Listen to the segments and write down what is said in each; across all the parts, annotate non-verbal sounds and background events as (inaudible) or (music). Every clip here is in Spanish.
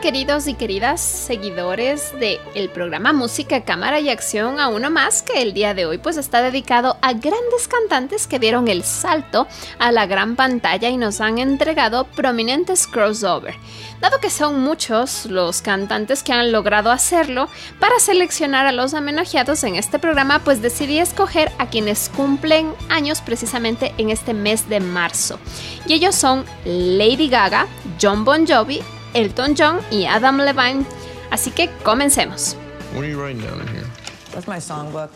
Queridos y queridas seguidores del el programa Música, Cámara y Acción a uno más que el día de hoy pues está dedicado a grandes cantantes que dieron el salto a la gran pantalla y nos han entregado prominentes crossover. Dado que son muchos los cantantes que han logrado hacerlo, para seleccionar a los homenajeados en este programa pues decidí escoger a quienes cumplen años precisamente en este mes de marzo. Y ellos son Lady Gaga, John Bon Jovi, Elton John y Adam Levine. Así que comencemos. What are you writing down in here? That's my songbook.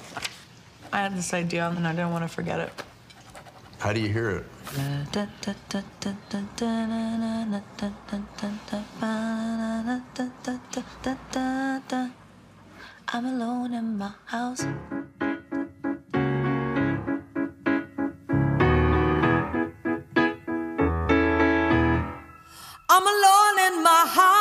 I had this idea and I didn't want to forget it. How do you hear it? I'm alone in my house. I'm alone in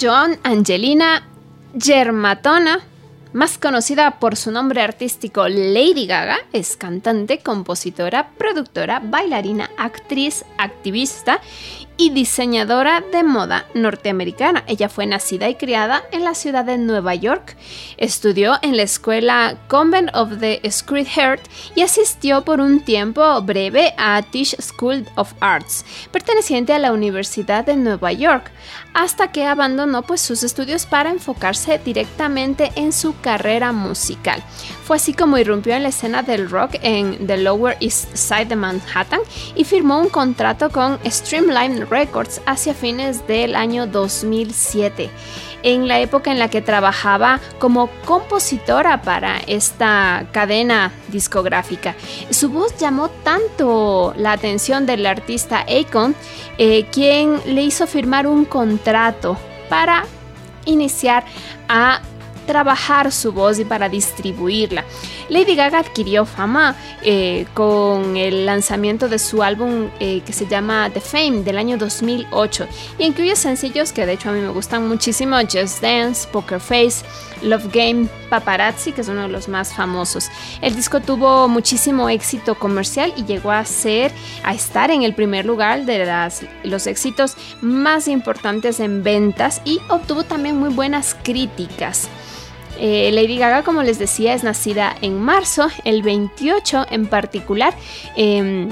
John Angelina Germatona, más conocida por su nombre artístico Lady Gaga, es cantante, compositora, productora, bailarina, actriz, activista y diseñadora de moda norteamericana. Ella fue nacida y criada en la ciudad de Nueva York. Estudió en la escuela Convent of the Sacred Heart y asistió por un tiempo breve a Tisch School of Arts, perteneciente a la Universidad de Nueva York, hasta que abandonó pues sus estudios para enfocarse directamente en su carrera musical. Fue así como irrumpió en la escena del rock en the Lower East Side de Manhattan y firmó un contrato con Streamline Records hacia fines del año 2007 en la época en la que trabajaba como compositora para esta cadena discográfica. Su voz llamó tanto la atención del artista Akon, eh, quien le hizo firmar un contrato para iniciar a trabajar su voz y para distribuirla. Lady Gaga adquirió fama eh, con el lanzamiento de su álbum eh, que se llama The Fame del año 2008 y incluye sencillos que de hecho a mí me gustan muchísimo, Just Dance, Poker Face, Love Game, Paparazzi, que es uno de los más famosos. El disco tuvo muchísimo éxito comercial y llegó a ser, a estar en el primer lugar de los éxitos más importantes en ventas y obtuvo también muy buenas críticas. Eh, Lady Gaga, como les decía, es nacida en marzo, el 28 en particular. em,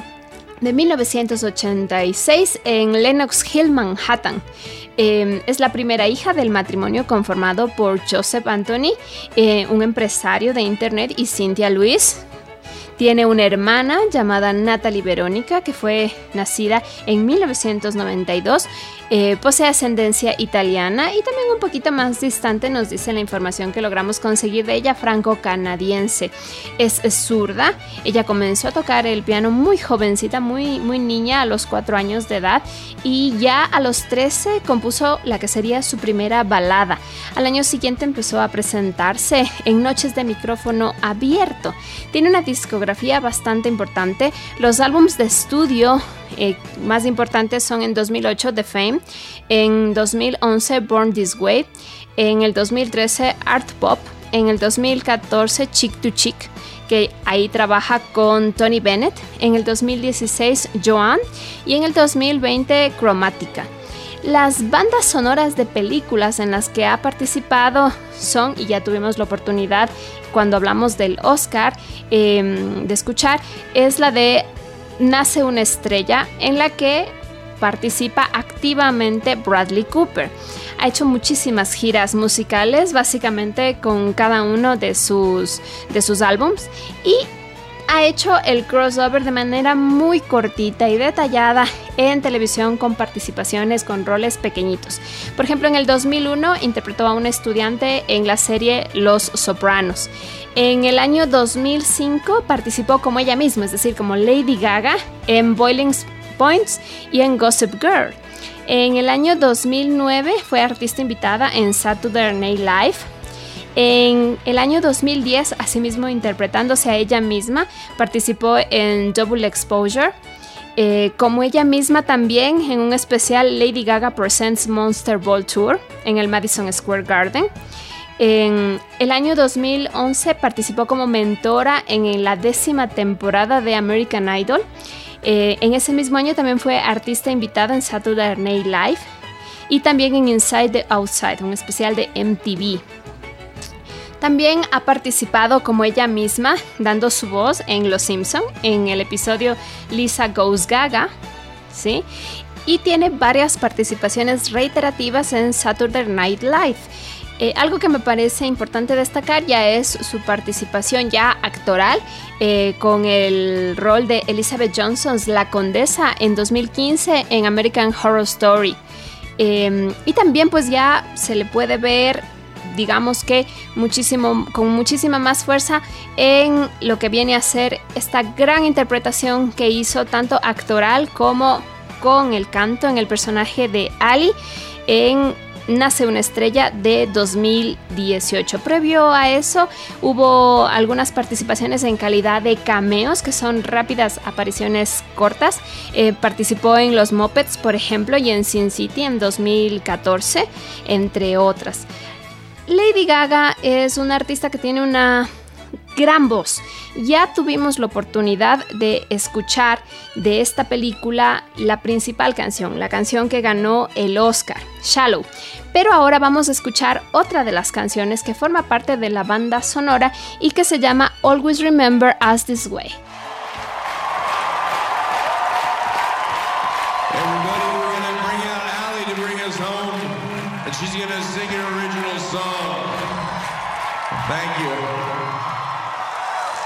de 1986 en Lenox Hill, Manhattan. Eh, es la primera hija del matrimonio conformado por Joseph Anthony, eh, un empresario de Internet, y Cynthia Louise. Tiene una hermana llamada Natalie Verónica, que fue nacida en 1992. Eh, posee ascendencia italiana y también un poquito más distante nos dice la información que logramos conseguir de ella, franco-canadiense. Es, zurda. Ella comenzó a tocar el piano muy jovencita, muy, muy niña, a los 4 años de edad. Y ya a los 13 compuso la que sería su primera balada. Al año siguiente empezó a presentarse en noches de micrófono abierto. Tiene una discografía bastante importante. Los álbums de estudio eh, más importantes son en 2008 The Fame, en 2011 Born This Way, en el 2013 Art Pop, en el 2014 Chick to Chick, que ahí trabaja con Tony Bennett, en el 2016 Joan y en el 2020 Chromatica. Las bandas sonoras de películas en las que ha participado son, y ya tuvimos la oportunidad cuando hablamos del Oscar eh, de escuchar, es la de Nace una estrella en la que participa activamente Bradley Cooper. Ha hecho muchísimas giras musicales, básicamente con cada uno de sus, de sus álbums, y ha hecho el crossover de manera muy cortita y detallada en televisión con participaciones con roles pequeñitos. Por ejemplo, en el 2001 interpretó a un estudiante en la serie Los Sopranos. En el año 2005 participó como ella misma, es decir, como Lady Gaga en Boiling Points y en Gossip Girl. En el año 2009 fue artista invitada en Saturday Night Live. En el año 2010, asimismo interpretándose a ella misma, participó en Double Exposure. Eh, como ella misma también en un especial Lady Gaga Presents Monster Ball Tour en el Madison Square Garden. En el año 2011 participó como mentora en la décima temporada de American Idol. Eh, en ese mismo año también fue artista invitada en Saturday Night Live y también en Inside the Outside, un especial de MTV. También ha participado como ella misma, dando su voz en Los Simpson, en el episodio Lisa Goes Gaga, ¿sí? Y tiene varias participaciones reiterativas en Saturday Night Live. Eh, algo que me parece importante destacar ya es su participación ya actoral eh, con el rol de Elizabeth Johnson, la condesa, en 2015 en American Horror Story. Eh, y también pues ya se le puede ver digamos que muchísimo, con muchísima más fuerza en lo que viene a ser esta gran interpretación que hizo tanto actoral como con el canto en el personaje de Ali en Nace una estrella de 2018. Previo a eso hubo algunas participaciones en calidad de cameos, que son rápidas apariciones cortas. Eh, participó en Los Muppets, por ejemplo, y en Sin City en 2014, entre otras. Lady Gaga es una artista que tiene una gran voz. Ya tuvimos la oportunidad de escuchar de esta película la principal canción, la canción que ganó el Oscar, Shallow. Pero ahora vamos a escuchar otra de las canciones que forma parte de la banda sonora y que se llama Always Remember Us This Way. Allie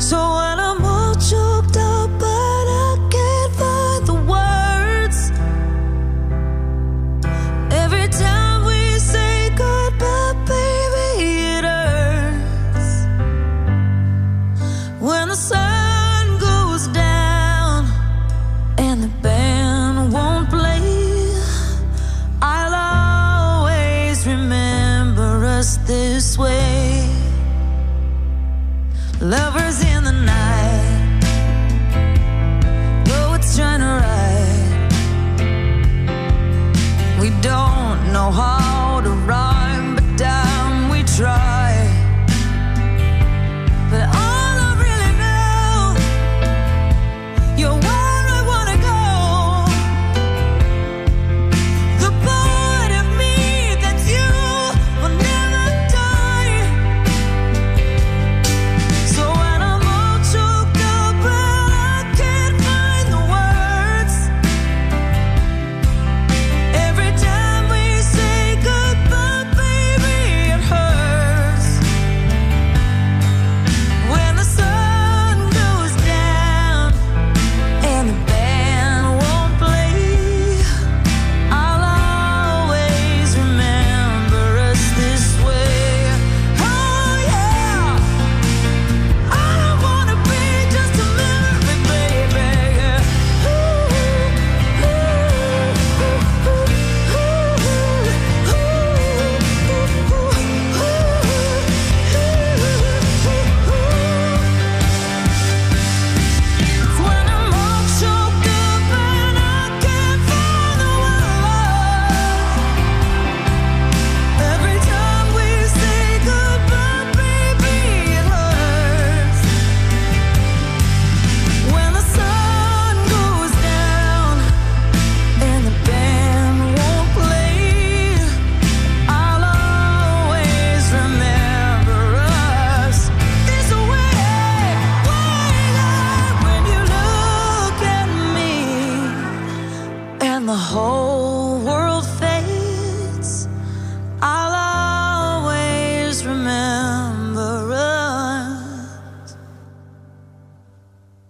So when I'm Lovers in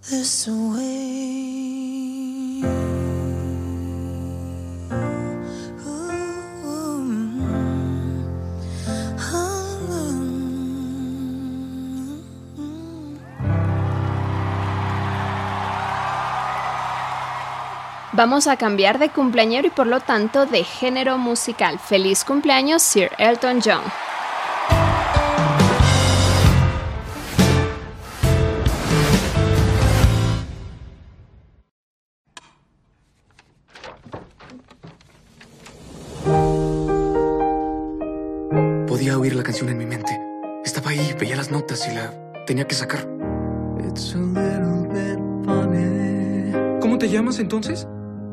this. Vamos a cambiar de cumpleañero y por lo tanto de género musical. Feliz cumpleaños, Sir Elton John. Tenía que sacar. ¿Cómo te llamas entonces?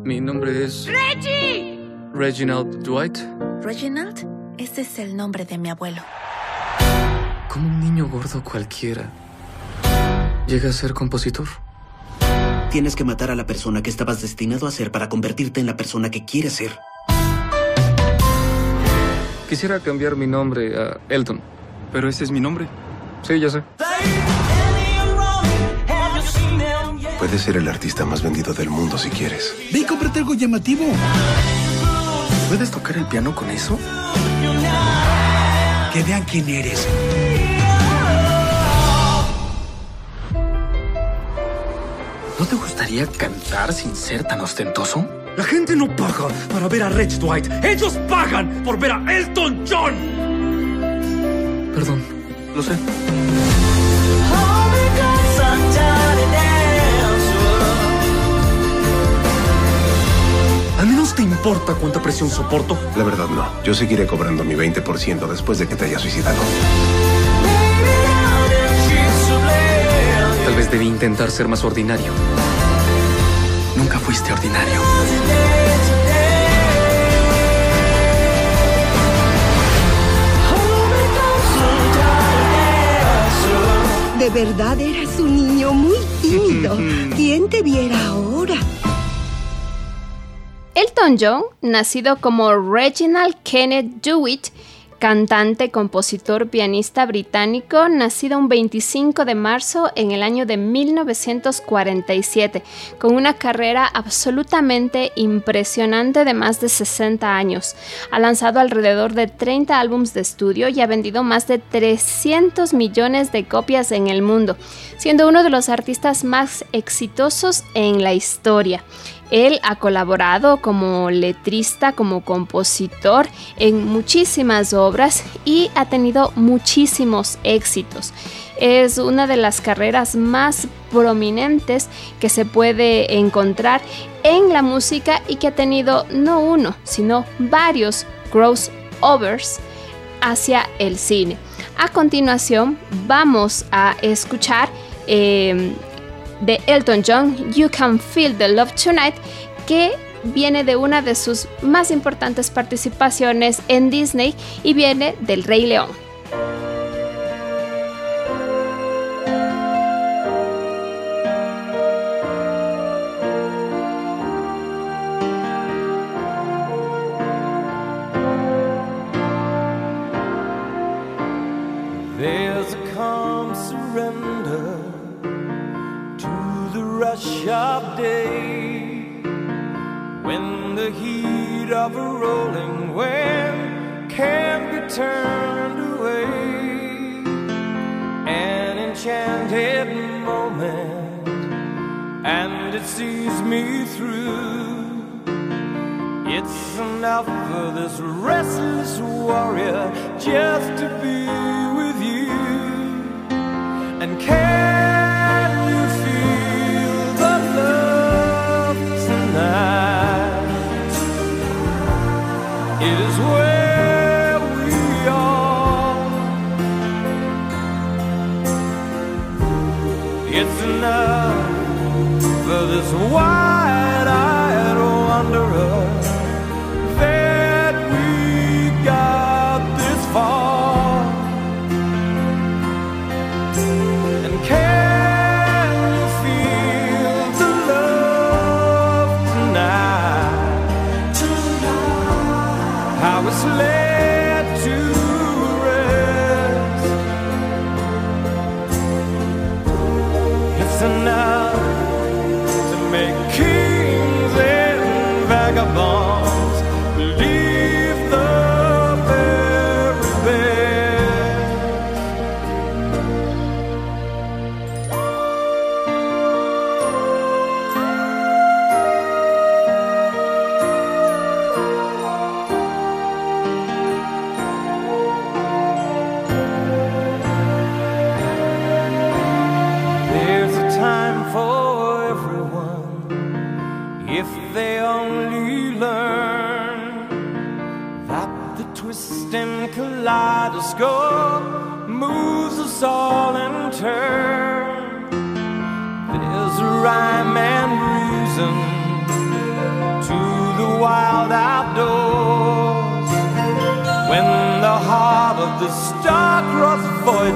Mi nombre es... ¡Reggie! Reginald Dwight. Reginald, ese es el nombre de mi abuelo. Como un niño gordo cualquiera. Llega a ser compositor. Tienes que matar a la persona que estabas destinado a ser para convertirte en la persona que quieres ser. Quisiera cambiar mi nombre a Elton. Pero ese es mi nombre. Sí, ya sé. Puedes ser el artista más vendido del mundo si quieres. Ve y cómprate algo llamativo. ¿Puedes tocar el piano con eso? Que vean quién eres. ¿No te gustaría cantar sin ser tan ostentoso? La gente no paga para ver a Rich Dwight. Ellos pagan por ver a Elton John. Perdón, lo sé. ¿Al menos te importa cuánta presión soporto? La verdad no. Yo seguiré cobrando mi 20% después de que te hayas suicidado. Tal vez debí intentar ser más ordinario. Nunca fuiste ordinario. De verdad eras un niño muy tímido. (laughs) ¿Quién te viera ahora? Elton John, nacido como Reginald Kenneth Dewitt, cantante, compositor, pianista británico, nacido un 25 de marzo en el año de 1947, con una carrera absolutamente impresionante de más de 60 años. Ha lanzado alrededor de 30 álbumes de estudio y ha vendido más de 300 millones de copias en el mundo, siendo uno de los artistas más exitosos en la historia. Él ha colaborado como letrista, como compositor en muchísimas obras y ha tenido muchísimos éxitos. Es una de las carreras más prominentes que se puede encontrar en la música y que ha tenido no uno, sino varios crossovers hacia el cine. A continuación vamos a escuchar eh, de Elton John, You Can Feel the Love Tonight, que viene de una de sus más importantes participaciones en Disney y viene del Rey León. To the day when the heat of a rolling wave can't be turned away. An enchanted moment, and it sees me through. It's enough for this restless warrior just to be with you. And can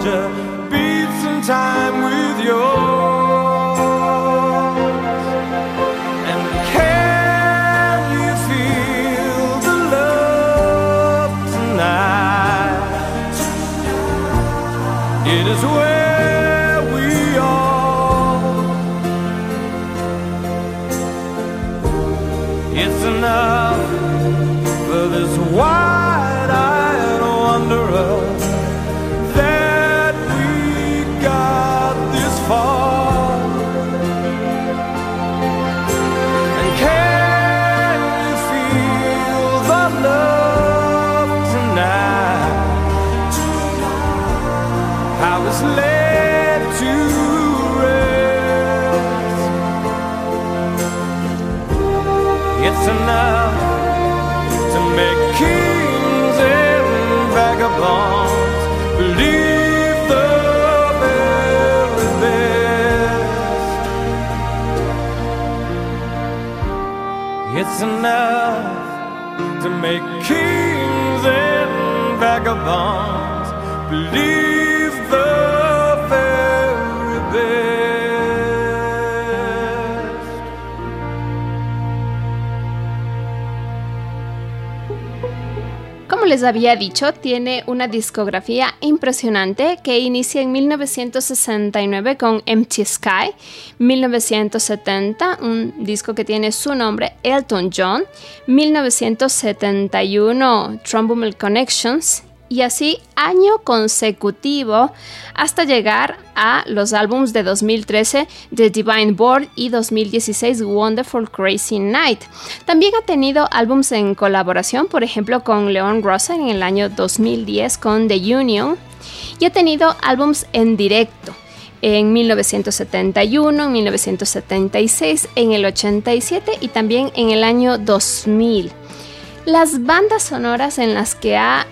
Georgia. Enough to make kings and vagabonds believe the very best. It's enough to make kings and vagabonds believe les había dicho, tiene una discografía impresionante que inicia en 1969 con Empty Sky, 1970 un disco que tiene su nombre Elton John, 1971 Trumbull Connections y así año consecutivo hasta llegar a los álbums de 2013 The Divine Board y 2016 Wonderful Crazy Night. También ha tenido álbums en colaboración, por ejemplo con Leon Russell en el año 2010 con The Union y ha tenido álbums en directo en 1971, en 1976, en el 87 y también en el año 2000. Las bandas sonoras en las que ha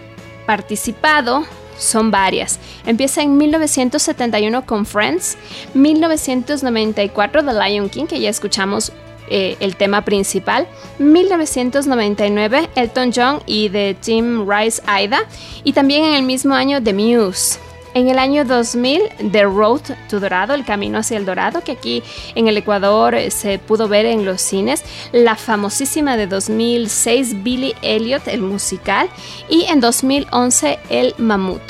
participado son varias. Empieza en 1971 con Friends, 1994 The Lion King, que ya escuchamos eh, el tema principal, 1999 Elton John y The Tim Rice Aida, y también en el mismo año The Muse. En el año 2000, The Road to Dorado, El Camino hacia el Dorado, que aquí en el Ecuador se pudo ver en los cines. La famosísima de 2006, Billy Elliot, el musical. Y en 2011, El Mamut.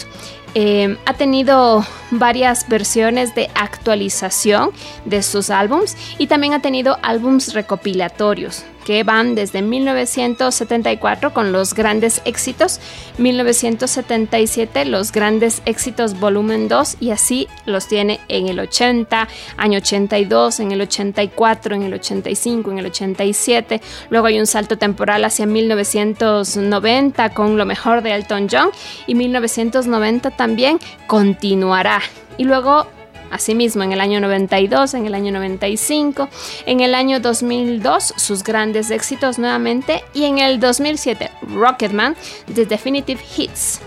Eh, ha tenido varias versiones de actualización de sus álbums y también ha tenido álbums recopilatorios que van desde 1974 con los grandes éxitos, 1977 los grandes éxitos volumen 2 y así los tiene en el 80, año 82, en el 84, en el 85, en el 87. Luego hay un salto temporal hacia 1990 con lo mejor de Elton John y 1990 también continuará. Y luego Asimismo, en el año 92, en el año 95, en el año 2002, sus grandes éxitos nuevamente, y en el 2007, Rocketman, The Definitive Hits.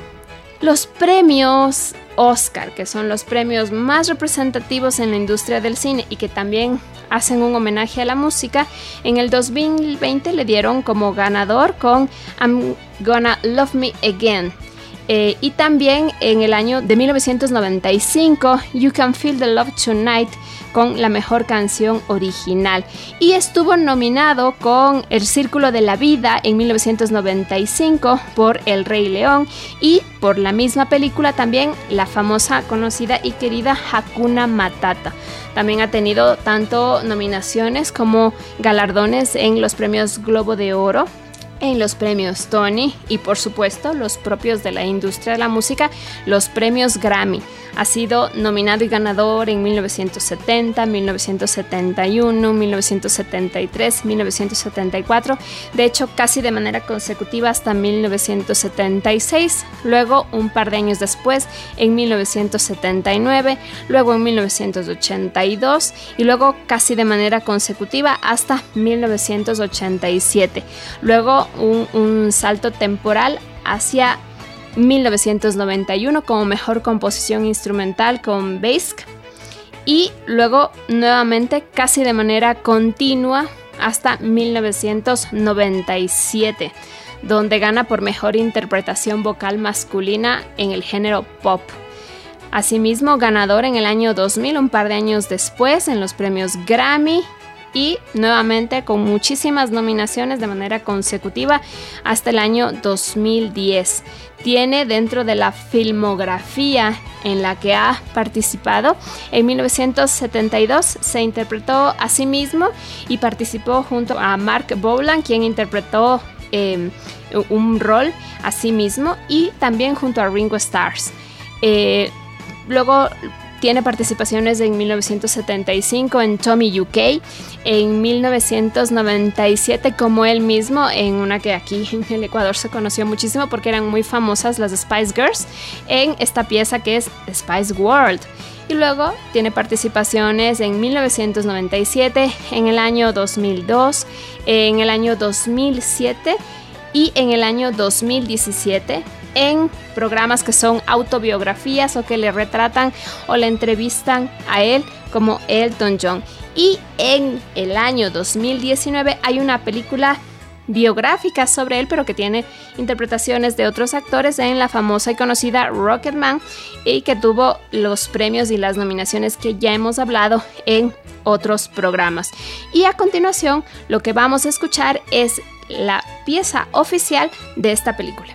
Los premios Oscar, que son los premios más representativos en la industria del cine y que también hacen un homenaje a la música, en el 2020 le dieron como ganador con I'm Gonna Love Me Again. Eh, y también en el año de 1995, You Can Feel the Love Tonight con la mejor canción original. Y estuvo nominado con El Círculo de la Vida en 1995 por El Rey León y por la misma película también la famosa, conocida y querida Hakuna Matata. También ha tenido tanto nominaciones como galardones en los premios Globo de Oro en los premios Tony y por supuesto los propios de la industria de la música, los premios Grammy. Ha sido nominado y ganador en 1970, 1971, 1973, 1974, de hecho casi de manera consecutiva hasta 1976, luego un par de años después en 1979, luego en 1982 y luego casi de manera consecutiva hasta 1987. Luego un, salto temporal hacia 1991 como mejor composición instrumental con Bask y luego nuevamente casi de manera continua hasta 1997 donde gana por mejor interpretación vocal masculina en el género pop. Asimismo, ganador en el año 2000, un par de años después, en los premios Grammy y nuevamente con muchísimas nominaciones de manera consecutiva hasta el año 2010. Tiene dentro de la filmografía en la que ha participado, en 1972 se interpretó a sí mismo y participó junto a Mark Bolan, quien interpretó eh, un rol a sí mismo, y también junto a Ringo Stars. Eh, luego tiene participaciones en 1975 en Tommy UK, en 1997 como él mismo, en una que aquí (laughs) en el Ecuador se conoció muchísimo porque eran muy famosas las Spice Girls, en esta pieza que es Spice World. Y luego tiene participaciones en 1997, en el año 2002, en el año 2007 y en el año 2017 en programas que son autobiografías o que le retratan o le entrevistan a él como Elton John. Y en el año 2019 hay una película biográfica sobre él, pero que tiene interpretaciones de otros actores en la famosa y conocida Rocketman y que tuvo los premios y las nominaciones que ya hemos hablado en otros programas. Y a continuación, lo que vamos a escuchar es la pieza oficial de esta película.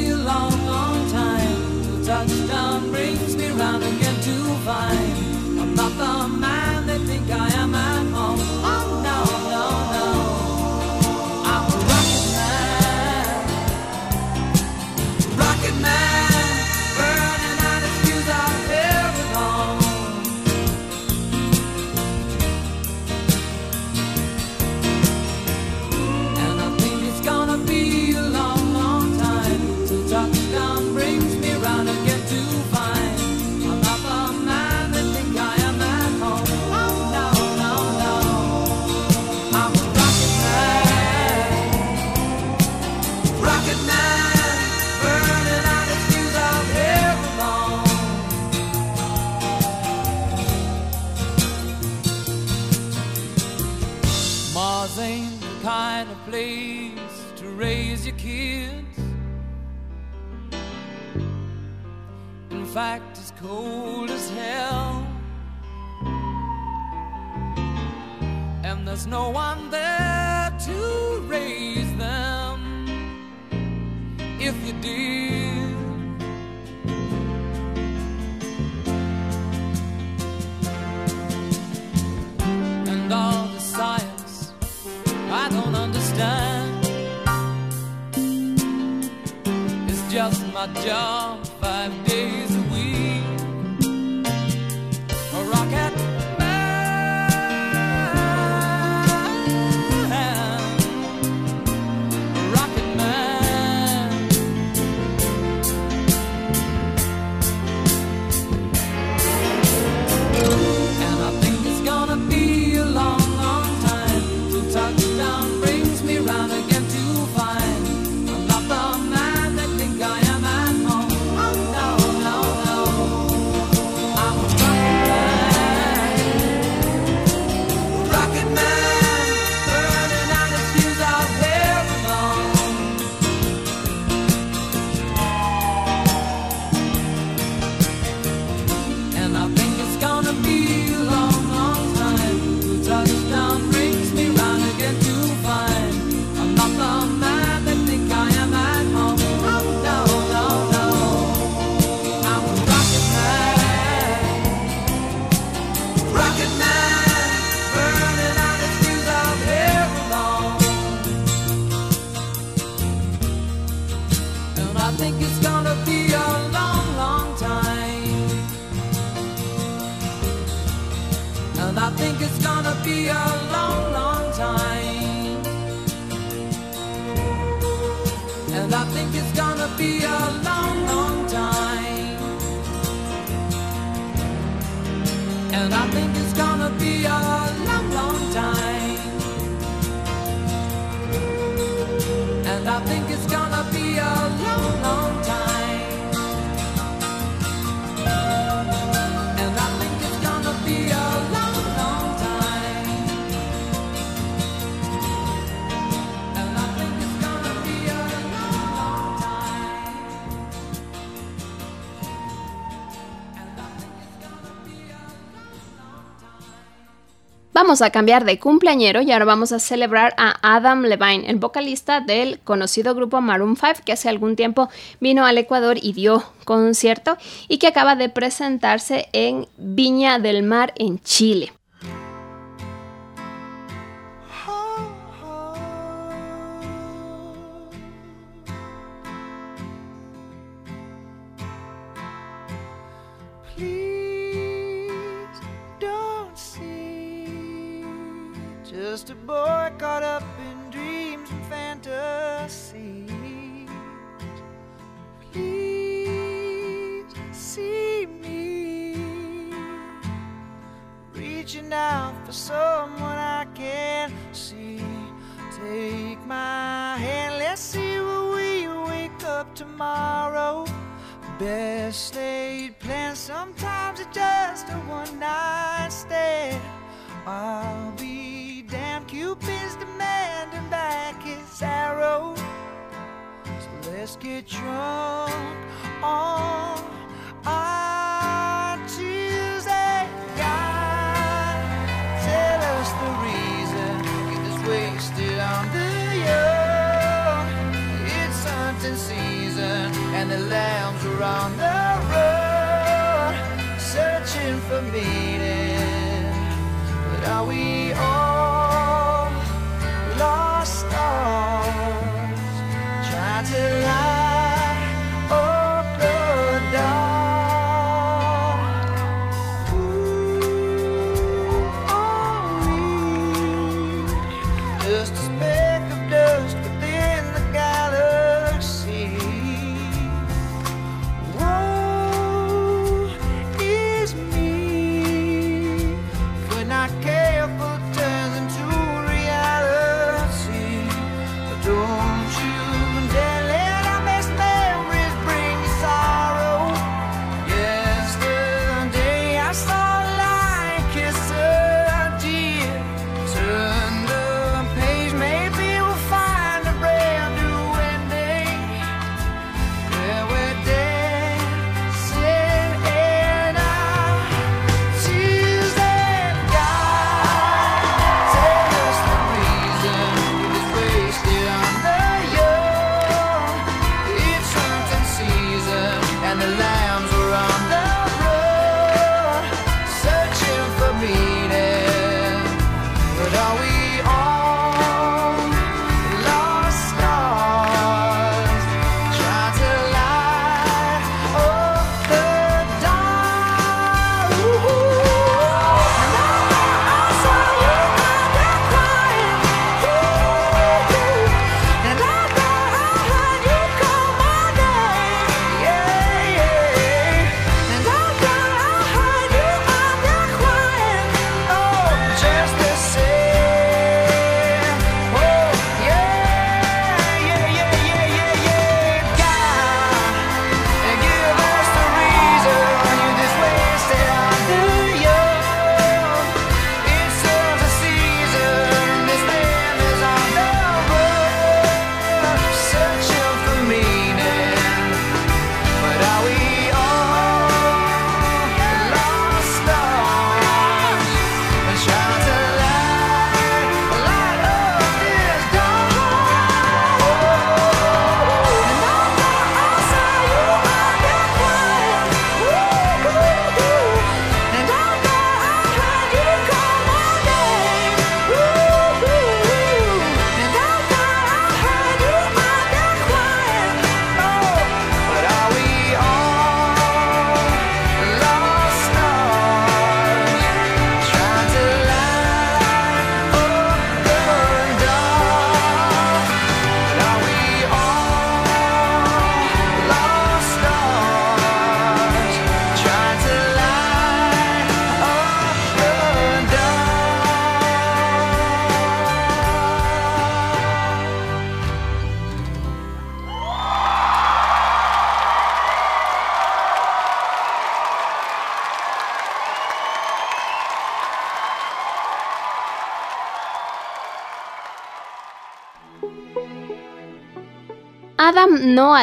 touchdown brings me round again to find I'm not the man they think I am vamos a cambiar de cumpleañero y ahora vamos a celebrar a Adam Levine, el vocalista del conocido grupo Maroon 5 que hace algún tiempo vino al Ecuador y dio concierto y que acaba de presentarse en Viña del Mar en Chile. Just a boy caught up in dreams and fantasies. Please see me reaching out for someone I can see. Take my hand, let's see what we wake up tomorrow. Best laid plans, sometimes it's just a one night stand. I'll be damn Cupid's demanding back his arrow. So let's get drunk on.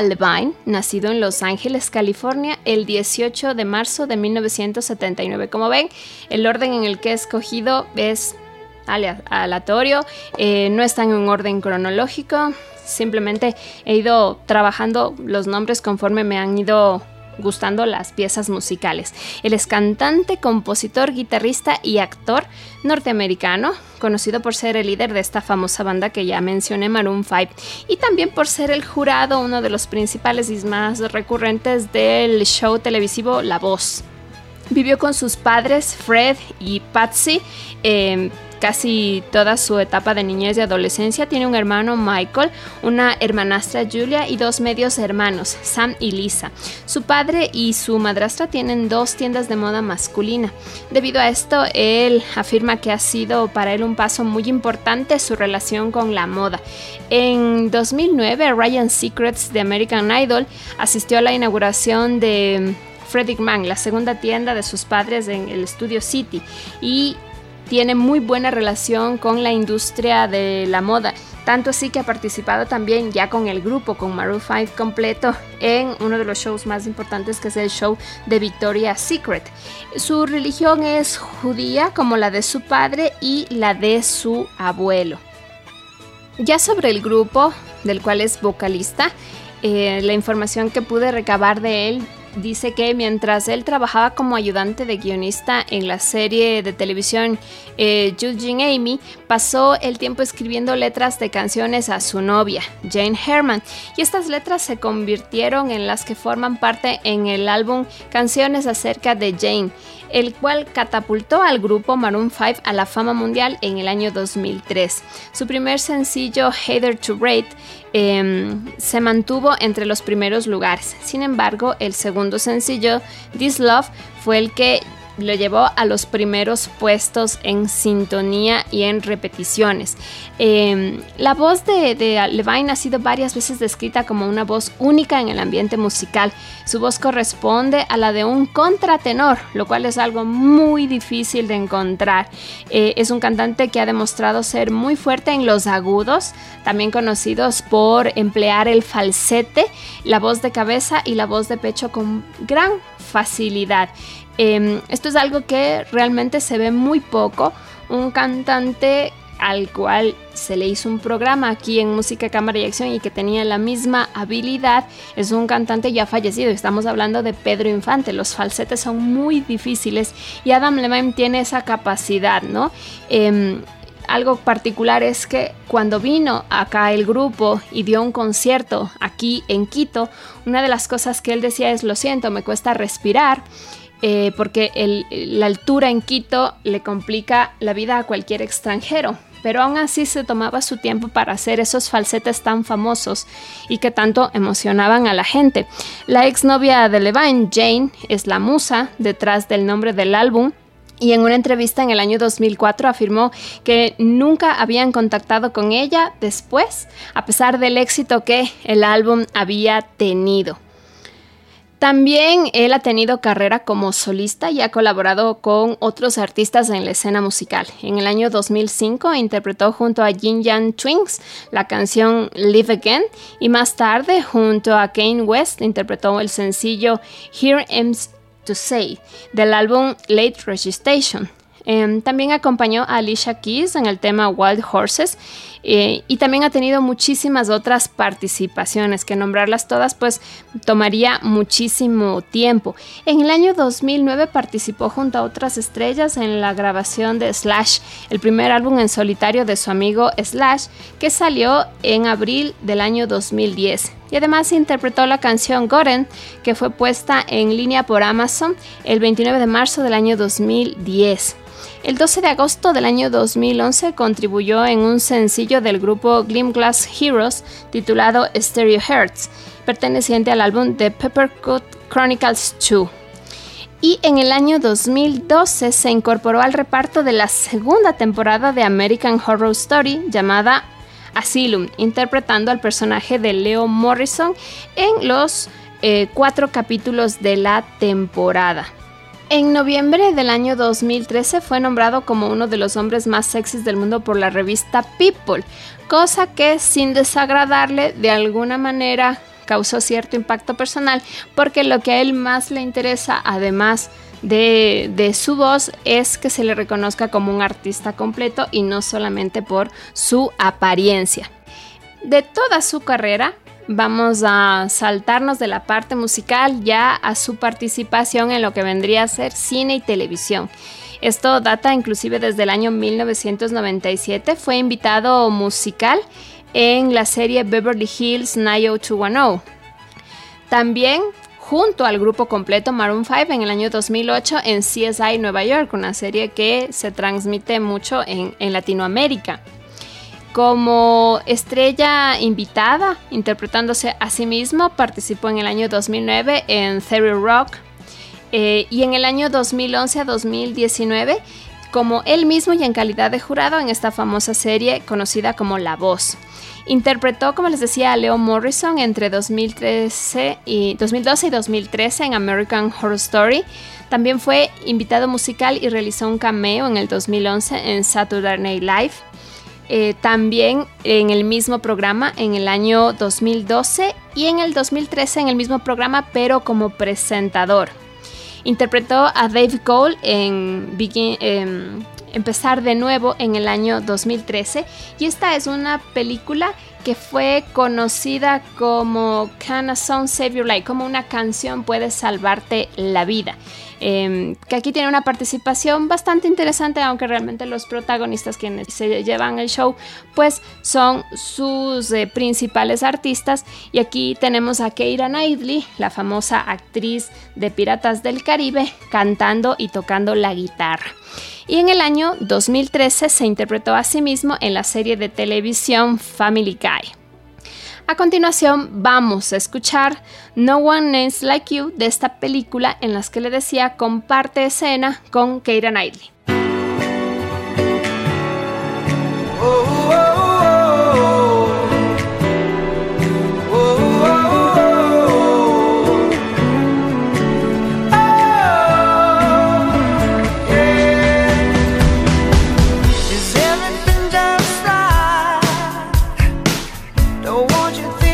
Levine, nacido en Los Ángeles, California, el 18 de marzo de 1979. Como ven, el orden en el que he escogido es alea- aleatorio, eh, no está en un orden cronológico, simplemente he ido trabajando los nombres conforme me han ido gustando las piezas musicales. Él es cantante, compositor, guitarrista y actor norteamericano, conocido por ser el líder de esta famosa banda que ya mencioné, Maroon 5, y también por ser el jurado, uno de los principales y más recurrentes del show televisivo La Voz. Vivió con sus padres, Fred y Patsy, eh, casi toda su etapa de niñez y adolescencia. Tiene un hermano, Michael, una hermanastra, Julia, y dos medios hermanos, Sam y Lisa. Su padre y su madrastra tienen dos tiendas de moda masculina. Debido a esto, él afirma que ha sido para él un paso muy importante su relación con la moda. En 2009, Ryan Secrets de American Idol asistió a la inauguración de Frederick Mann, la segunda tienda de sus padres en el Studio City y tiene muy buena relación con la industria de la moda. Tanto así que ha participado también ya con el grupo, con Maroon 5 completo, en uno de los shows más importantes que es el show de Victoria's Secret. Su religión es judía como la de su padre y la de su abuelo. Ya sobre el grupo, del cual es vocalista, eh, la información que pude recabar de él dice que mientras él trabajaba como ayudante de guionista en la serie de televisión eh, Amy, pasó el tiempo escribiendo letras de canciones a su novia, Jane Herman, y estas letras se convirtieron en las que forman parte en el álbum Canciones acerca de Jane, el cual catapultó al grupo Maroon 5 a la fama mundial en el año 2003. Su primer sencillo, Heather to Rate, eh, se mantuvo entre los primeros lugares. Sin embargo, el segundo sencillo, This Love, fue el que lo llevó a los primeros puestos en sintonía y en repeticiones. Eh, la voz de, de, Levine ha sido varias veces descrita como una voz única en el ambiente musical. Su voz corresponde a la de un contratenor, lo cual es algo muy difícil de encontrar. Eh, es un cantante que ha demostrado ser muy fuerte en los agudos, también conocidos por emplear el falsete, la voz de cabeza y la voz de pecho con gran facilidad. Eh, esto es algo que realmente se ve muy poco. Un cantante al cual se le hizo un programa aquí en Música, Cámara y Acción y que tenía la misma habilidad, es un cantante ya fallecido. Estamos hablando de Pedro Infante. Los falsetes son muy difíciles y Adam Levine tiene esa capacidad, ¿no? Eh, algo particular es que cuando vino acá el grupo y dio un concierto aquí en Quito, una de las cosas que él decía es, lo siento, me cuesta respirar. Eh, porque la altura en Quito le complica la vida a cualquier extranjero. Pero aún así se tomaba su tiempo para hacer esos falsetes tan famosos y que tanto emocionaban a la gente. La exnovia de Levine, Jane, es la musa detrás del nombre del álbum y en una entrevista en el año 2004 afirmó que nunca habían contactado con ella después, a pesar del éxito que el álbum había tenido. También él ha tenido carrera como solista y ha colaborado con otros artistas en la escena musical. En el año 2005 interpretó junto a Yin Yang Twins la canción Live Again y más tarde junto a Kane West interpretó el sencillo Here Ends to Say del álbum Late Registration. Eh, también acompañó a Alicia Keys en el tema Wild Horses eh, y también ha tenido muchísimas otras participaciones que nombrarlas todas pues tomaría muchísimo tiempo. En el año 2009 participó junto a otras estrellas en la grabación de Slash, el primer álbum en solitario de su amigo Slash que salió en abril del año 2010 y además interpretó la canción Goren que fue puesta en línea por Amazon el 29 de marzo del año 2010. El 12 de agosto del año 2011 contribuyó en un sencillo del grupo Glimglass Heroes titulado Stereo Hearts, perteneciente al álbum The Peppercut Chronicles 2. Y en el año 2012 se incorporó al reparto de la segunda temporada de American Horror Story llamada Asylum, interpretando al personaje de Leo Morrison en los eh, cuatro capítulos de la temporada. En noviembre del año 2013 fue nombrado como uno de los hombres más sexys del mundo por la revista People, cosa que sin desagradarle de alguna manera causó cierto impacto personal porque lo que a él más le interesa además de, de su voz es que se le reconozca como un artista completo y no solamente por su apariencia. De toda su carrera, vamos a saltarnos de la parte musical ya a su participación en lo que vendría a ser cine y televisión. Esto data inclusive desde el año 1997. Fue invitado musical en la serie Beverly Hills 90210. También junto al grupo completo Maroon 5 en el año 2008 en CSI Nueva York, una serie que se transmite mucho en, en Latinoamérica como estrella invitada, interpretándose a sí mismo, participó en el año 2009 en Theory Rock eh, y en el año 2011 a 2019 como él mismo y en calidad de jurado en esta famosa serie conocida como La Voz. Interpretó, como les decía, a Leo Morrison entre 2013 y 2012 y 2013 en American Horror Story. También fue invitado musical y realizó un cameo en el 2011 en Saturday Night Live. Eh, también en el mismo programa en el año 2012 y en el 2013 en el mismo programa pero como presentador. Interpretó a Dave Cole en em, Empezar de nuevo en el año 2013 y esta es una película que fue conocida como Can a Song Save Your Life, como una canción puede salvarte la vida. Eh, que aquí tiene una participación bastante interesante, aunque realmente los protagonistas quienes se llevan el show, pues son sus eh, principales artistas. Y aquí tenemos a Keira Knightley, la famosa actriz de Piratas del Caribe, cantando y tocando la guitarra. Y en el año 2013 se interpretó a sí mismo en la serie de televisión Family Guy. A continuación vamos a escuchar No One Names Like You de esta película en las que le decía comparte escena con Keira Knightley. Don't want you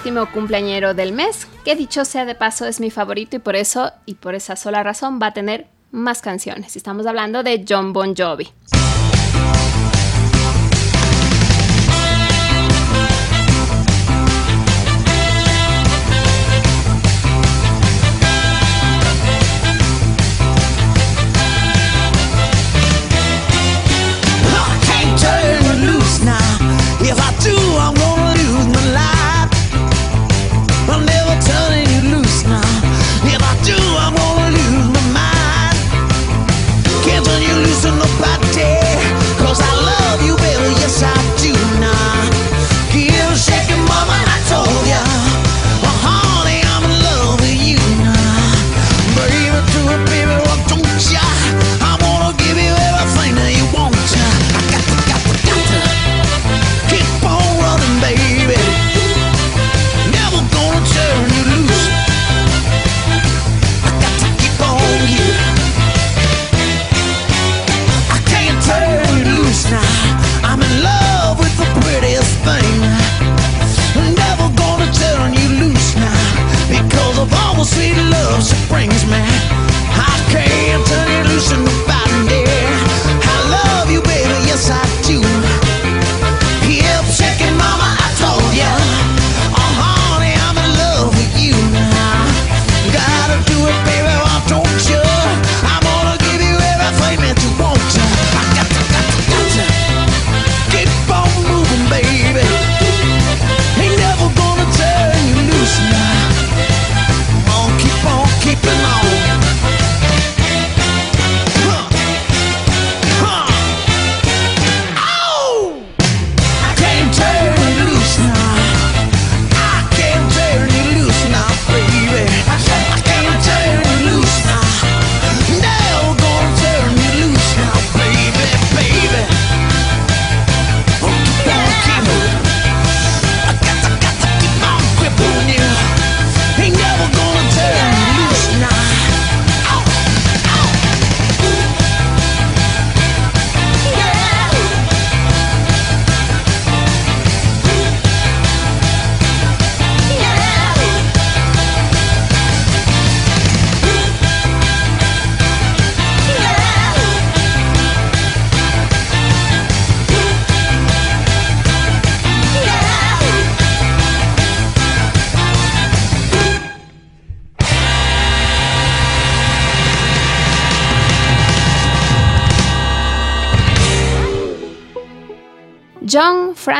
último cumpleañero del mes, que dicho sea de paso es mi favorito y por eso y por esa sola razón va a tener más canciones. Estamos hablando de John Bon Jovi.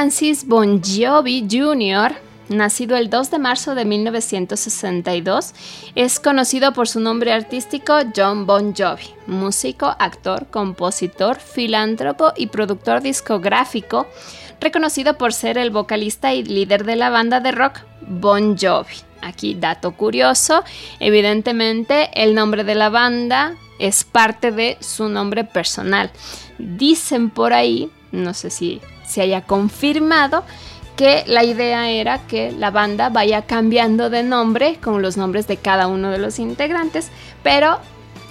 Francis Bon Jovi Jr., nacido el 2 de marzo de 1962, es conocido por su nombre artístico John Bon Jovi, músico, actor, compositor, filántropo y productor discográfico, reconocido por ser el vocalista y líder de la banda de rock Bon Jovi. Aquí dato curioso, evidentemente el nombre de la banda es parte de su nombre personal. Dicen por ahí, no sé si se haya confirmado, que la idea era que la banda vaya cambiando de nombre con los nombres de cada uno de los integrantes, pero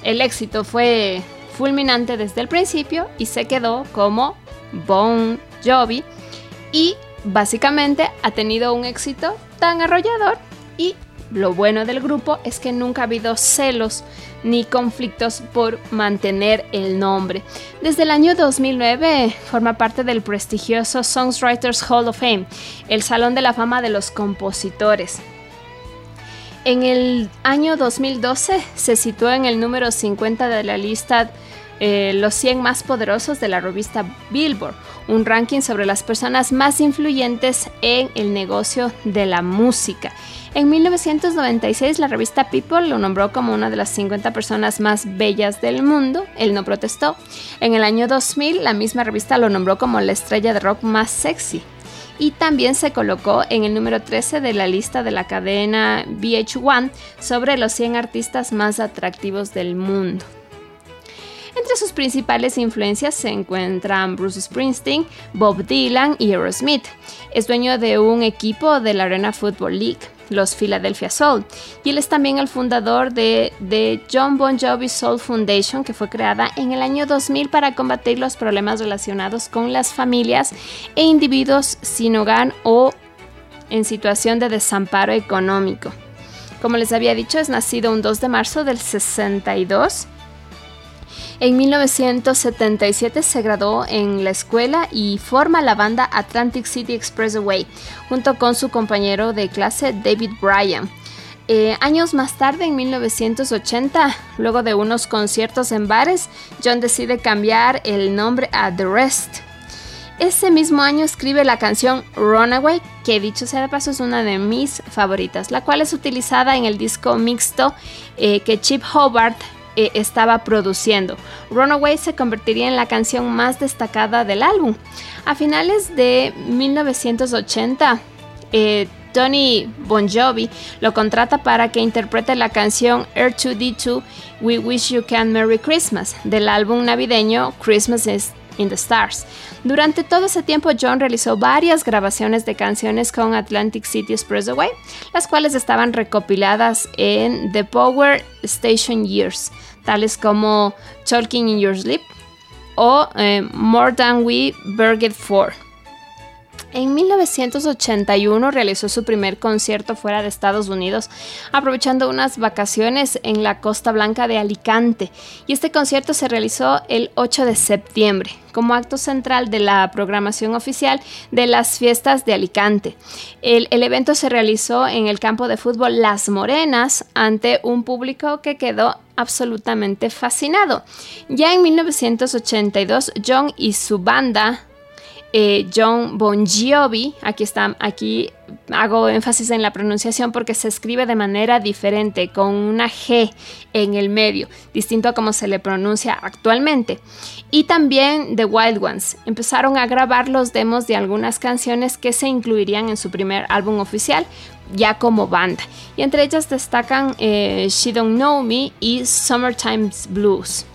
el éxito fue fulminante desde el principio y se quedó como Bon Jovi y básicamente ha tenido un éxito tan arrollador y lo bueno del grupo es que nunca ha habido celos ni conflictos por mantener el nombre. Desde el año 2009 forma parte del prestigioso Songwriters Hall of Fame, el Salón de la Fama de los Compositores. En el año 2012 se situó en el número 50 de la lista eh, Los 100 más poderosos de la revista Billboard, un ranking sobre las personas más influyentes en el negocio de la música. En 1996 la revista People lo nombró como una de las 50 personas más bellas del mundo, él no protestó. En el año 2000 la misma revista lo nombró como la estrella de rock más sexy. Y también se colocó en el número 13 de la lista de la cadena VH1 sobre los 100 artistas más atractivos del mundo. Entre sus principales influencias se encuentran Bruce Springsteen, Bob Dylan y Aerosmith. Es dueño de un equipo de la Arena Football League, los Philadelphia Soul, y él es también el fundador de, de John Bon Jovi Soul Foundation, que fue creada en el año 2000 para combatir los problemas relacionados con las familias e individuos sin hogar o en situación de desamparo económico. Como les había dicho, es nacido un 2 de marzo del 62. En 1977 se graduó en la escuela y forma la banda Atlantic City Expressway junto con su compañero de clase David Bryan. Eh, años más tarde, en 1980, luego de unos conciertos en bares, John decide cambiar el nombre a The Rest. Ese mismo año escribe la canción Runaway, que dicho sea de paso es una de mis favoritas, la cual es utilizada en el disco mixto eh, que Chip Hobart eh, estaba produciendo. Runaway se convertiría en la canción más destacada del álbum. A finales de 1980, eh, Tony Bon Jovi lo contrata para que interprete la canción R2D2 We Wish You Can Merry Christmas del álbum navideño Christmas is in the Stars. Durante todo ese tiempo John realizó varias grabaciones de canciones con Atlantic City Expressway, las cuales estaban recopiladas en The Power Station Years, tales como Talking in Your Sleep o eh, More Than We Burged For. En 1981 realizó su primer concierto fuera de Estados Unidos, aprovechando unas vacaciones en la Costa Blanca de Alicante, y este concierto se realizó el 8 de septiembre, como acto central de la programación oficial de las fiestas de Alicante. El, evento se realizó en el campo de fútbol Las Morenas ante un público que quedó absolutamente fascinado. Ya en 1982, John y su banda eh, John Bon Jovi, aquí está, aquí hago énfasis en la pronunciación porque se escribe de manera diferente, con una G en el medio, distinto a como se le pronuncia actualmente. Y también The Wild Ones empezaron a grabar los demos de algunas canciones que se incluirían en su primer álbum oficial, ya como banda. Y entre ellas destacan eh, She Don't Know Me y Summertime's Blues.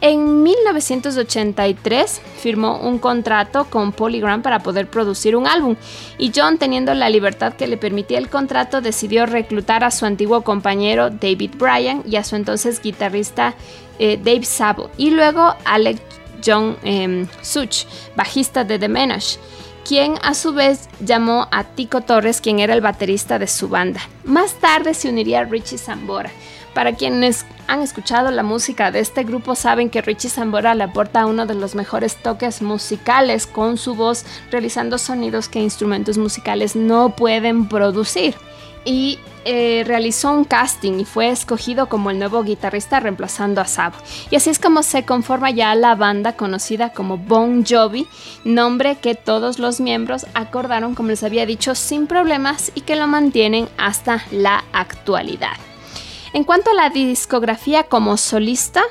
En 1983 firmó un contrato con Polygram para poder producir un álbum y John, teniendo la libertad que le permitía el contrato, decidió reclutar a su antiguo compañero David Bryan y a su entonces guitarrista eh, Dave Sabo y luego Alec John eh, Such, bajista de The Menage quien a su vez llamó a Tico Torres, quien era el baterista de su banda. Más tarde se uniría Richie Zambora. Para quienes han escuchado la música de este grupo saben que Richie Zambora le aporta uno de los mejores toques musicales con su voz, realizando sonidos que instrumentos musicales no pueden producir. Y eh, realizó un casting y fue escogido como el nuevo guitarrista reemplazando a Sabo. Y así es como se conforma ya la banda conocida como Bon Jovi, nombre que todos los miembros acordaron, como les había dicho, sin problemas y que lo mantienen hasta la actualidad. En cuanto a la discografía como solista,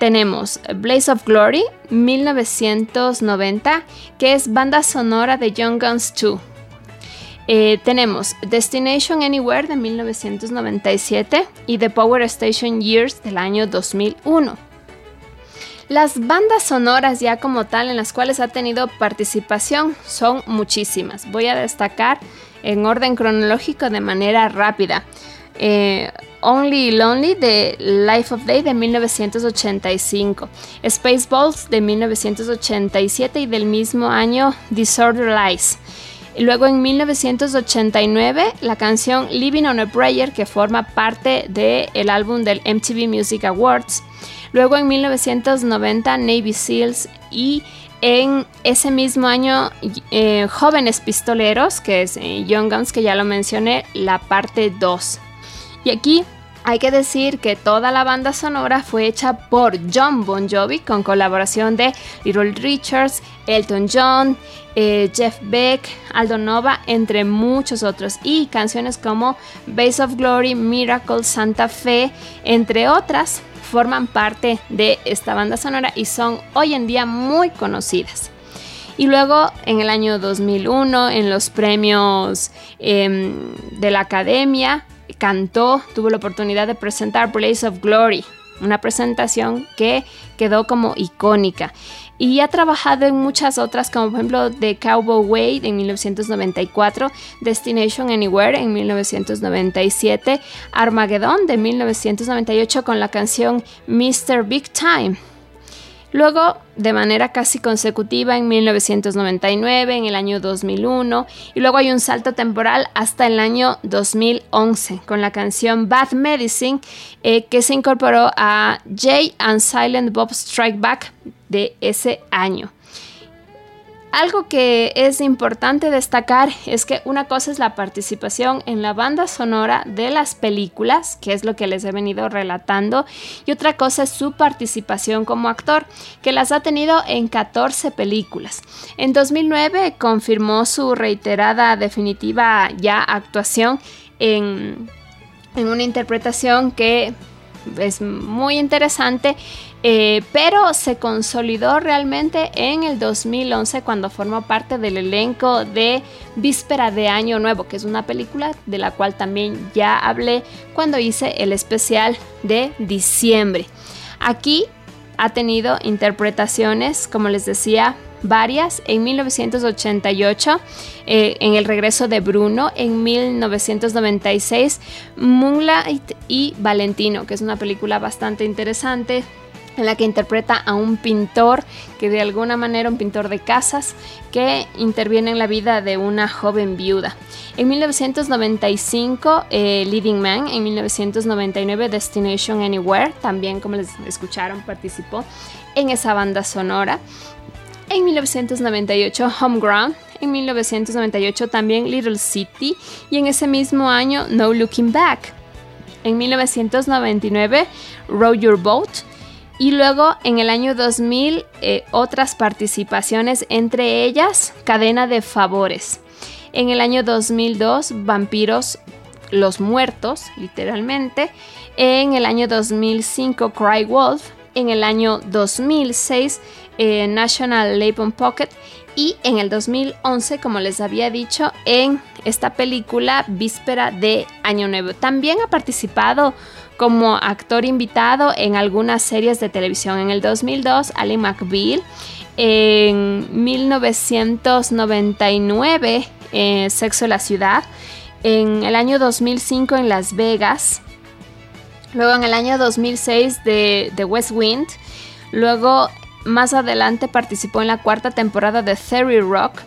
tenemos Blaze of Glory 1990, que es banda sonora de Young Guns 2. Eh, tenemos Destination Anywhere de 1997 y The Power Station Years del año 2001. Las bandas sonoras ya como tal en las cuales ha tenido participación son muchísimas. Voy a destacar en orden cronológico de manera rápida. Eh, Only Lonely de Life of Day de 1985, Spaceballs de 1987 y del mismo año Disorder Lies. Luego en 1989 la canción Living on a Prayer que forma parte del álbum del MTV Music Awards. Luego en 1990 Navy Seals y en ese mismo año eh, Jóvenes Pistoleros que es eh, Young Guns que ya lo mencioné, la parte 2. Y aquí hay que decir que toda la banda sonora fue hecha por John Bon Jovi con colaboración de Little Richards, Elton John, eh, Jeff Beck, Aldo Nova, entre muchos otros. Y canciones como Base of Glory, Miracle, Santa Fe, entre otras, forman parte de esta banda sonora y son hoy en día muy conocidas. Y luego en el año 2001, en los premios eh, de la Academia, cantó, tuvo la oportunidad de presentar Blaze of Glory, una presentación que quedó como icónica. Y ha trabajado en muchas otras, como por ejemplo The Cowboy Way en 1994, Destination Anywhere en 1997, Armageddon de 1998 con la canción Mr. Big Time. Luego, de manera casi consecutiva, en 1999, en el año 2001, y luego hay un salto temporal hasta el año 2011 con la canción Bad Medicine, eh, que se incorporó a Jay and Silent Bob Strike Back de ese año. Algo que es importante destacar es que una cosa es la participación en la banda sonora de las películas, que es lo que les he venido relatando, y otra cosa es su participación como actor, que las ha tenido en 14 películas. En 2009 confirmó su reiterada definitiva ya actuación en, en una interpretación que es muy interesante, eh, pero se consolidó realmente en el 2011 cuando formó parte del elenco de Víspera de Año Nuevo, que es una película de la cual también ya hablé cuando hice el especial de diciembre. Aquí ha tenido interpretaciones, como les decía, varias en 1988, eh, en El regreso de Bruno, en 1996, Moonlight y Valentino, que es una película bastante interesante en la que interpreta a un pintor que de alguna manera, un pintor de casas, que interviene en la vida de una joven viuda. En 1995, eh, Leading Man, en 1999, Destination Anywhere, también como les escucharon, participó en esa banda sonora. En 1998, Homeground. En 1998 también Little City. Y en ese mismo año, No Looking Back. En 1999, Row Your Boat. Y luego en el año 2000 eh, otras participaciones, entre ellas Cadena de Favores. En el año 2002 Vampiros los Muertos, literalmente. En el año 2005 Cry Wolf. En el año 2006 eh, National Lampoon Pocket. Y en el 2011, como les había dicho, en esta película Víspera de Año Nuevo. También ha participado como actor invitado en algunas series de televisión. En el 2002, Ali McBeal. En 1999, eh, Sexo en la Ciudad. En el año 2005, en Las Vegas. Luego en el año 2006 de The West Wind. Luego más adelante participó en la cuarta temporada de Theory Rock.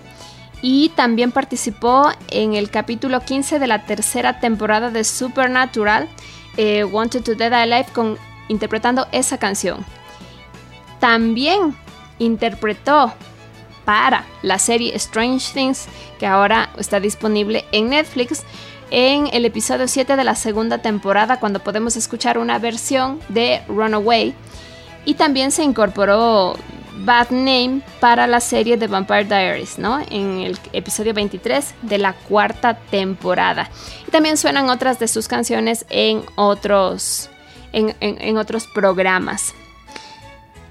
Y también participó en el capítulo 15 de la tercera temporada de Supernatural eh, Wanted to Dead Alive con, interpretando esa canción. También interpretó para la serie Strange Things, que ahora está disponible en Netflix, en el episodio 7 de la segunda temporada, cuando podemos escuchar una versión de Runaway. Y también se incorporó Bad Name para la serie de Vampire Diaries, ¿no? En el episodio 23 de la cuarta temporada. Y también suenan otras de sus canciones en otros, en- en otros programas.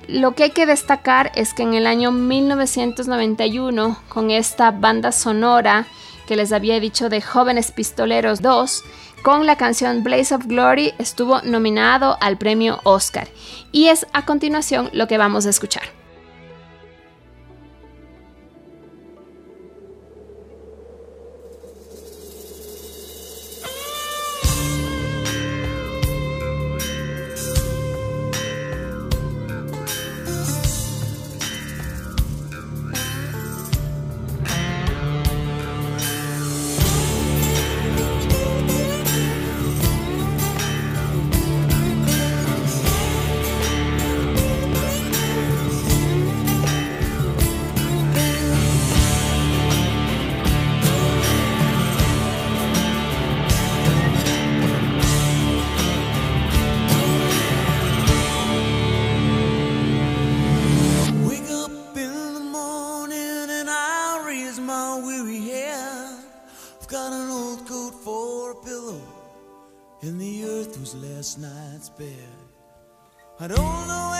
Lo que hay que destacar es que en el año 1991, con esta banda sonora que les había dicho de Jóvenes Pistoleros 2, con la canción Blaze of Glory estuvo nominado al premio Oscar. Y es a continuación lo que vamos a escuchar. Bed. I don't know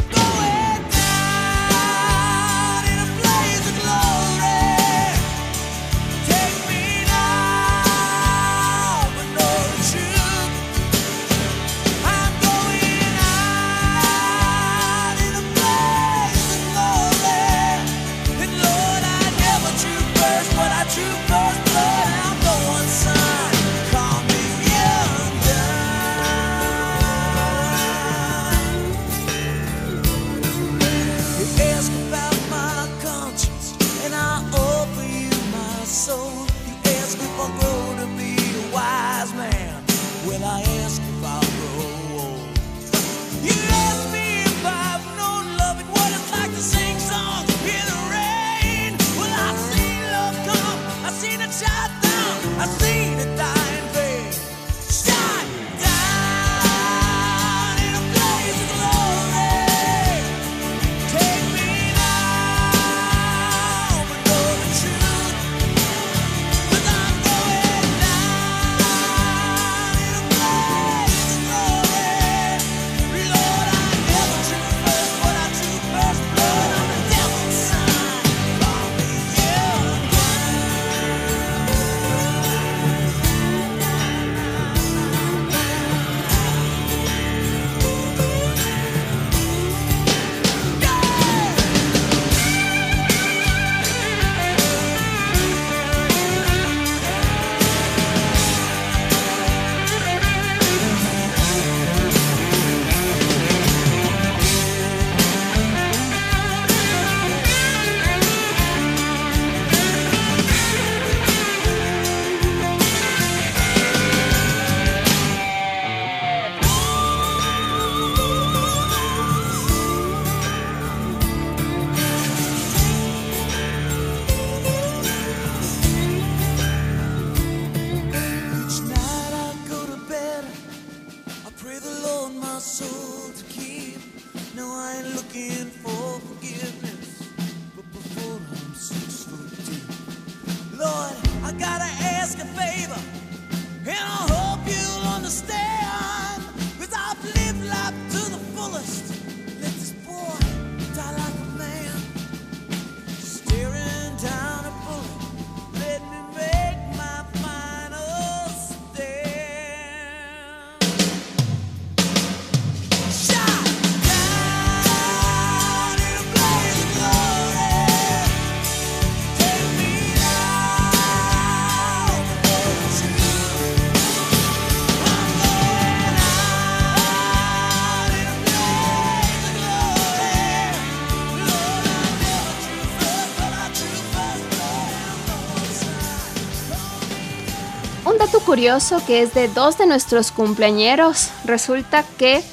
curioso que es de dos de nuestros cumpleañeros. Resulta que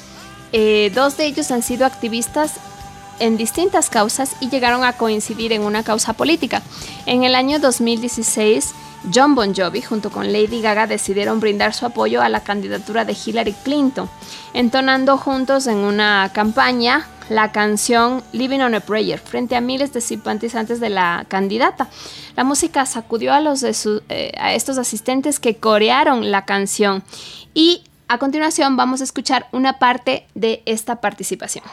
eh, dos de ellos han sido activistas en distintas causas y llegaron a coincidir en una causa política. En el año 2016, John Bon Jovi junto con Lady Gaga decidieron brindar su apoyo a la candidatura de Hillary Clinton, entonando juntos en una campaña la canción Living on a Prayer frente a miles de simpatizantes de la candidata. La música sacudió eh, a estos asistentes que corearon la canción y a continuación vamos a escuchar una parte de esta participación.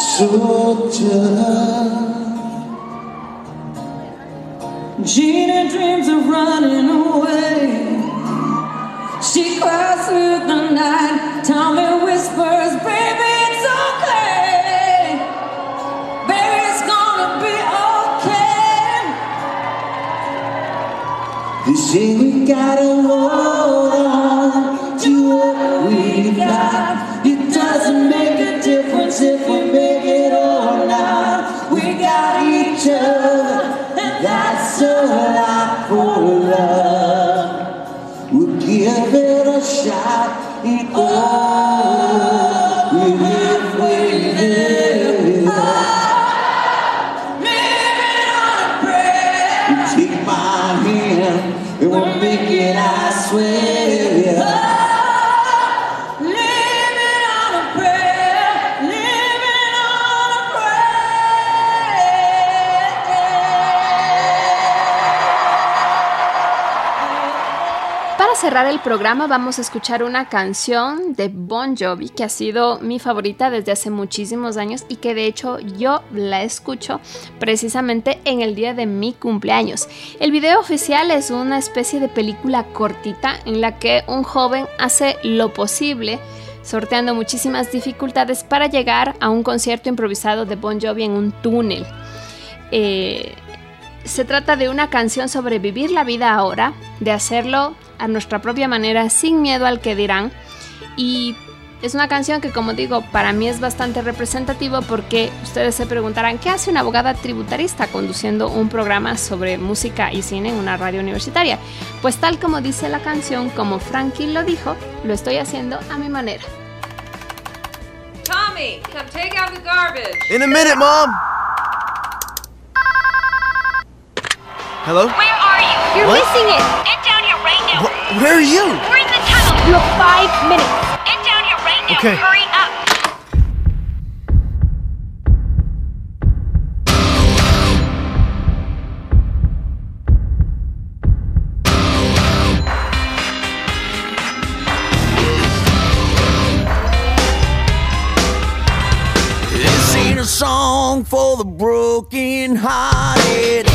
So tough. Gina dreams of running away. She cries through the night. Tommy whispers, baby, it's okay. Baby, it's gonna be okay. They say we gotta hold on Programa vamos a escuchar una canción de Bon Jovi que ha sido mi favorita desde hace muchísimos años y que de hecho yo la escucho precisamente en el día de mi cumpleaños. El video oficial es una especie de película cortita en la que un joven hace lo posible sorteando muchísimas dificultades para llegar a un concierto improvisado de Bon Jovi en un túnel. Eh, se trata de una canción sobre vivir la vida ahora, de hacerlo a nuestra propia manera, sin miedo al que dirán. Y es una canción que, como digo, para mí es bastante representativa porque ustedes se preguntarán, ¿qué hace una abogada tributarista conduciendo un programa sobre música y cine en una radio universitaria? Pues tal como dice la canción, como Frankie lo dijo, lo estoy haciendo a mi manera. Tommy, come take out the garbage. In a minute, Mom. Hello? Where are you? You're What? missing it. Get down here right now. Wh- where are you? We're in the tunnel. You have five minutes. Get down here right now. Okay. Hurry up. This ain't a song for the broken hearted.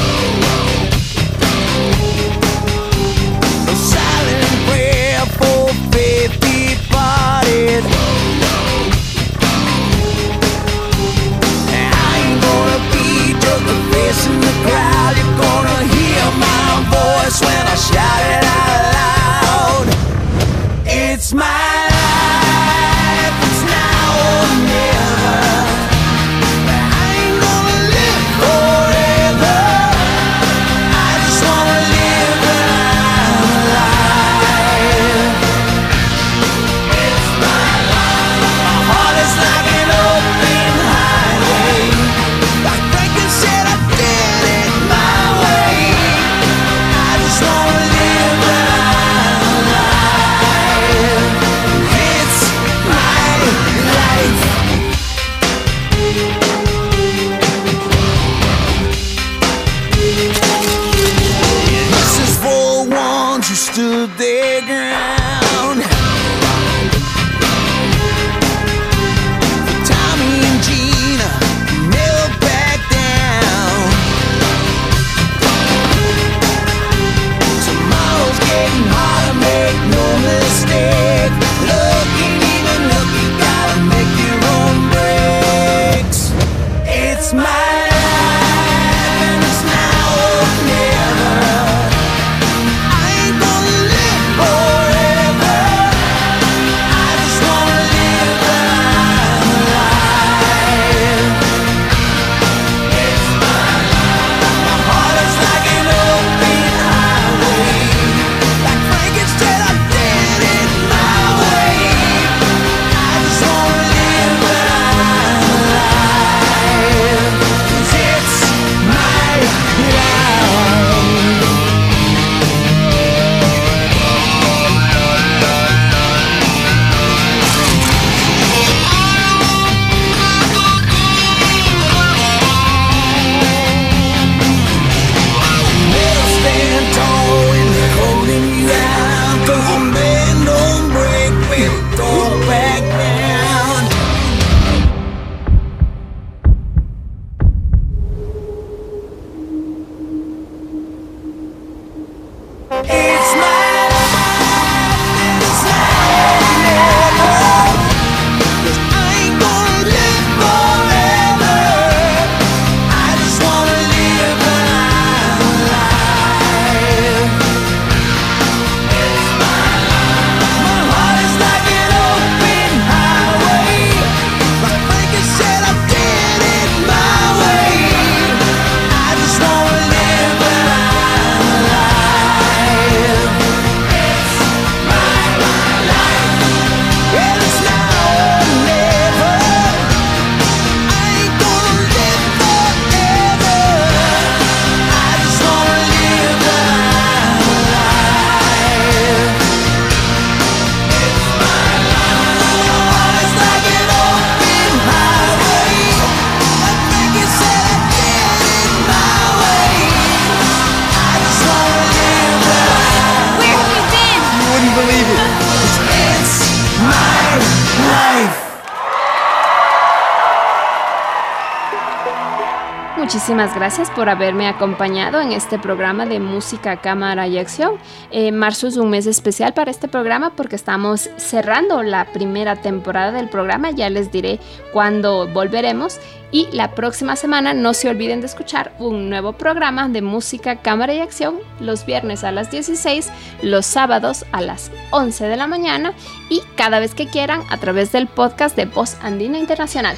Gracias por haberme acompañado en este programa de música, cámara y acción. Eh, marzo es un mes especial para este programa porque estamos cerrando la primera temporada del programa. Ya les diré cuándo volveremos. Y la próxima semana no se olviden de escuchar un nuevo programa de música, cámara y acción los viernes a las 16, los sábados a las 11 de la mañana y cada vez que quieran a través del podcast de Voz Andina Internacional.